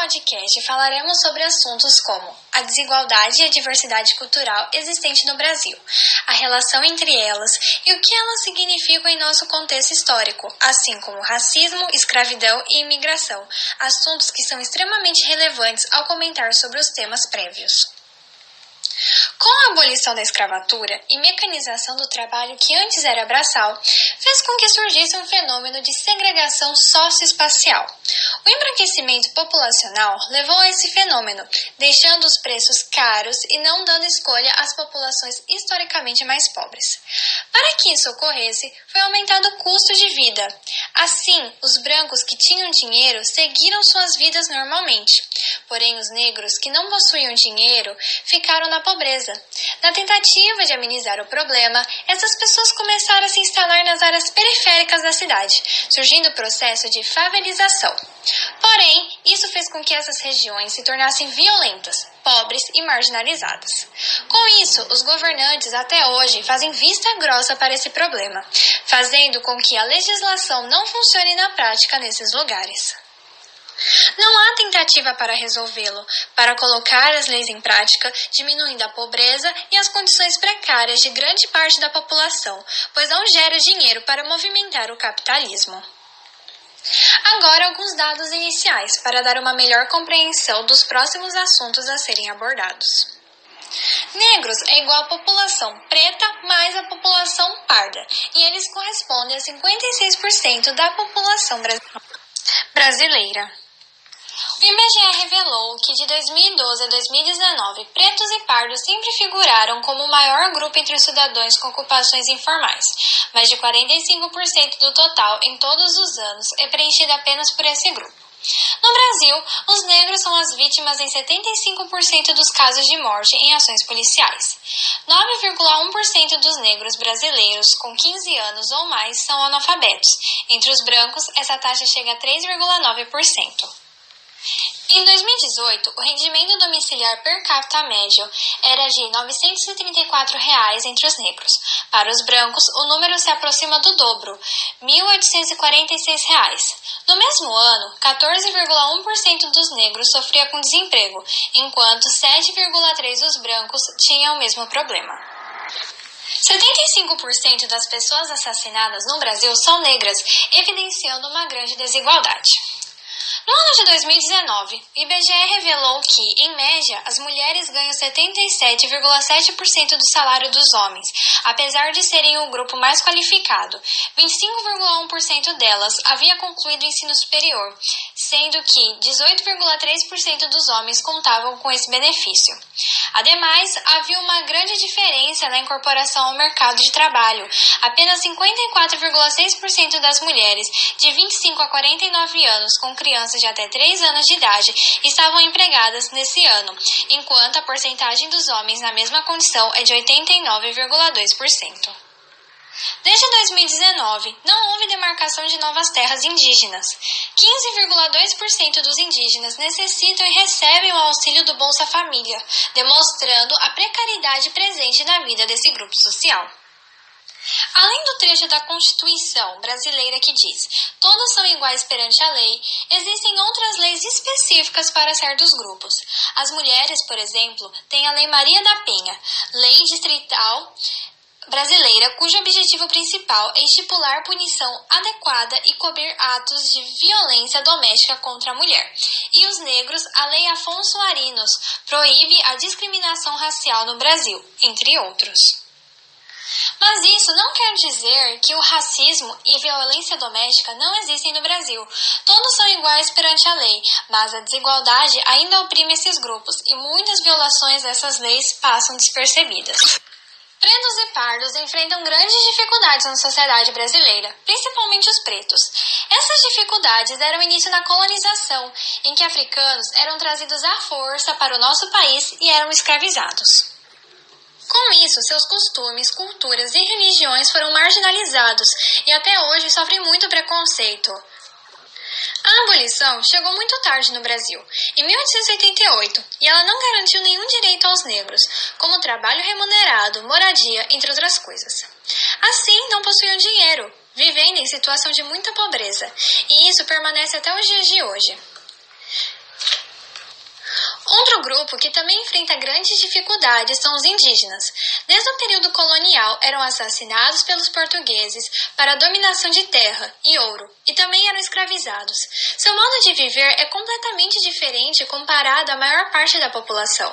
podcast falaremos sobre assuntos como a desigualdade e a diversidade cultural existente no Brasil, a relação entre elas e o que elas significam em nosso contexto histórico, assim como racismo, escravidão e imigração, assuntos que são extremamente relevantes ao comentar sobre os temas prévios. Com a abolição da escravatura e mecanização do trabalho que antes era braçal, fez com que surgisse um fenômeno de segregação socioespacial. O embranquecimento populacional levou a esse fenômeno, deixando os preços caros e não dando escolha às populações historicamente mais pobres. Para que isso ocorresse, foi aumentado o custo de vida. Assim, os brancos que tinham dinheiro seguiram suas vidas normalmente. Porém, os negros que não possuíam dinheiro ficaram na pobreza. Na tentativa de amenizar o problema, essas pessoas começaram a se instalar nas áreas periféricas da cidade, surgindo o processo de favelização. Porém, isso fez com que essas regiões se tornassem violentas, pobres e marginalizadas. Com isso, os governantes até hoje fazem vista grossa para esse problema, fazendo com que a legislação não funcione na prática nesses lugares. Não há tentativa para resolvê-lo, para colocar as leis em prática, diminuindo a pobreza e as condições precárias de grande parte da população, pois não gera dinheiro para movimentar o capitalismo. Agora, alguns dados iniciais para dar uma melhor compreensão dos próximos assuntos a serem abordados. Negros é igual à população preta mais a população parda, e eles correspondem a 56% da população brasileira. O IBGE revelou que de 2012 a 2019, pretos e pardos sempre figuraram como o maior grupo entre os cidadãos com ocupações informais. Mais de 45% do total em todos os anos é preenchido apenas por esse grupo. No Brasil, os negros são as vítimas em 75% dos casos de morte em ações policiais. 9,1% dos negros brasileiros com 15 anos ou mais são analfabetos. Entre os brancos, essa taxa chega a 3,9%. Em 2018, o rendimento domiciliar per capita médio era de 934 reais entre os negros. Para os brancos, o número se aproxima do dobro, 1.846 reais. No mesmo ano, 14,1% dos negros sofria com desemprego, enquanto 7,3% dos brancos tinham o mesmo problema. 75% das pessoas assassinadas no Brasil são negras, evidenciando uma grande desigualdade. No ano de 2019, o IBGE revelou que, em média, as mulheres ganham 77,7% do salário dos homens, apesar de serem o grupo mais qualificado. 25,1% delas havia concluído o ensino superior, sendo que 18,3% dos homens contavam com esse benefício. Ademais, havia uma grande diferença na incorporação ao mercado de trabalho. Apenas 54,6% das mulheres de 25 a 49 anos com de até 3 anos de idade estavam empregadas nesse ano, enquanto a porcentagem dos homens na mesma condição é de 89,2%. Desde 2019, não houve demarcação de novas terras indígenas. 15,2% dos indígenas necessitam e recebem o auxílio do Bolsa Família, demonstrando a precariedade presente na vida desse grupo social. Além do trecho da Constituição brasileira que diz todos são iguais perante a lei, existem outras leis específicas para certos grupos. As mulheres, por exemplo, têm a Lei Maria da Penha, lei distrital brasileira cujo objetivo principal é estipular punição adequada e cobrir atos de violência doméstica contra a mulher. E os negros, a Lei Afonso Arinos proíbe a discriminação racial no Brasil, entre outros. Mas isso não quer dizer que o racismo e violência doméstica não existem no Brasil. Todos são iguais perante a lei, mas a desigualdade ainda oprime esses grupos e muitas violações dessas leis passam despercebidas. Pretos e pardos enfrentam grandes dificuldades na sociedade brasileira, principalmente os pretos. Essas dificuldades deram início na colonização, em que africanos eram trazidos à força para o nosso país e eram escravizados. Com isso, seus costumes, culturas e religiões foram marginalizados e até hoje sofrem muito preconceito. A abolição chegou muito tarde no Brasil, em 1888, e ela não garantiu nenhum direito aos negros, como trabalho remunerado, moradia, entre outras coisas. Assim, não possuíam dinheiro, vivendo em situação de muita pobreza, e isso permanece até os dias de hoje. Outro grupo que também enfrenta grandes dificuldades são os indígenas. Desde o período colonial, eram assassinados pelos portugueses para a dominação de terra e ouro, e também eram escravizados. Seu modo de viver é completamente diferente comparado à maior parte da população.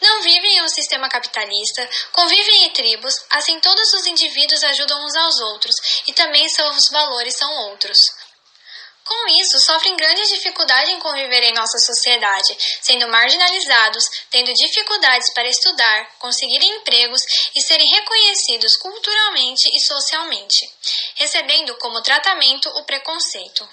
Não vivem em um sistema capitalista, convivem em tribos, assim todos os indivíduos ajudam uns aos outros e também seus valores são outros. Com isso, sofrem grandes dificuldades em conviver em nossa sociedade, sendo marginalizados, tendo dificuldades para estudar, conseguirem empregos e serem reconhecidos culturalmente e socialmente, recebendo como tratamento o preconceito.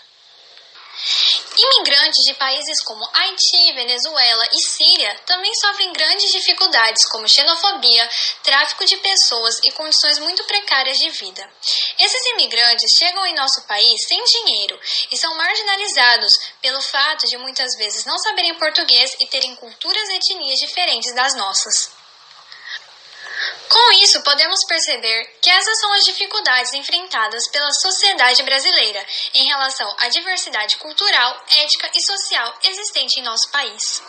Imigrantes de países como Haiti, Venezuela e Síria também sofrem grandes dificuldades, como xenofobia, tráfico de pessoas e condições muito precárias de vida. Esses imigrantes chegam em nosso país sem dinheiro e são marginalizados pelo fato de muitas vezes não saberem português e terem culturas e etnias diferentes das nossas. Com isso, podemos perceber que essas são as dificuldades enfrentadas pela sociedade brasileira em relação à diversidade cultural, ética e social existente em nosso país.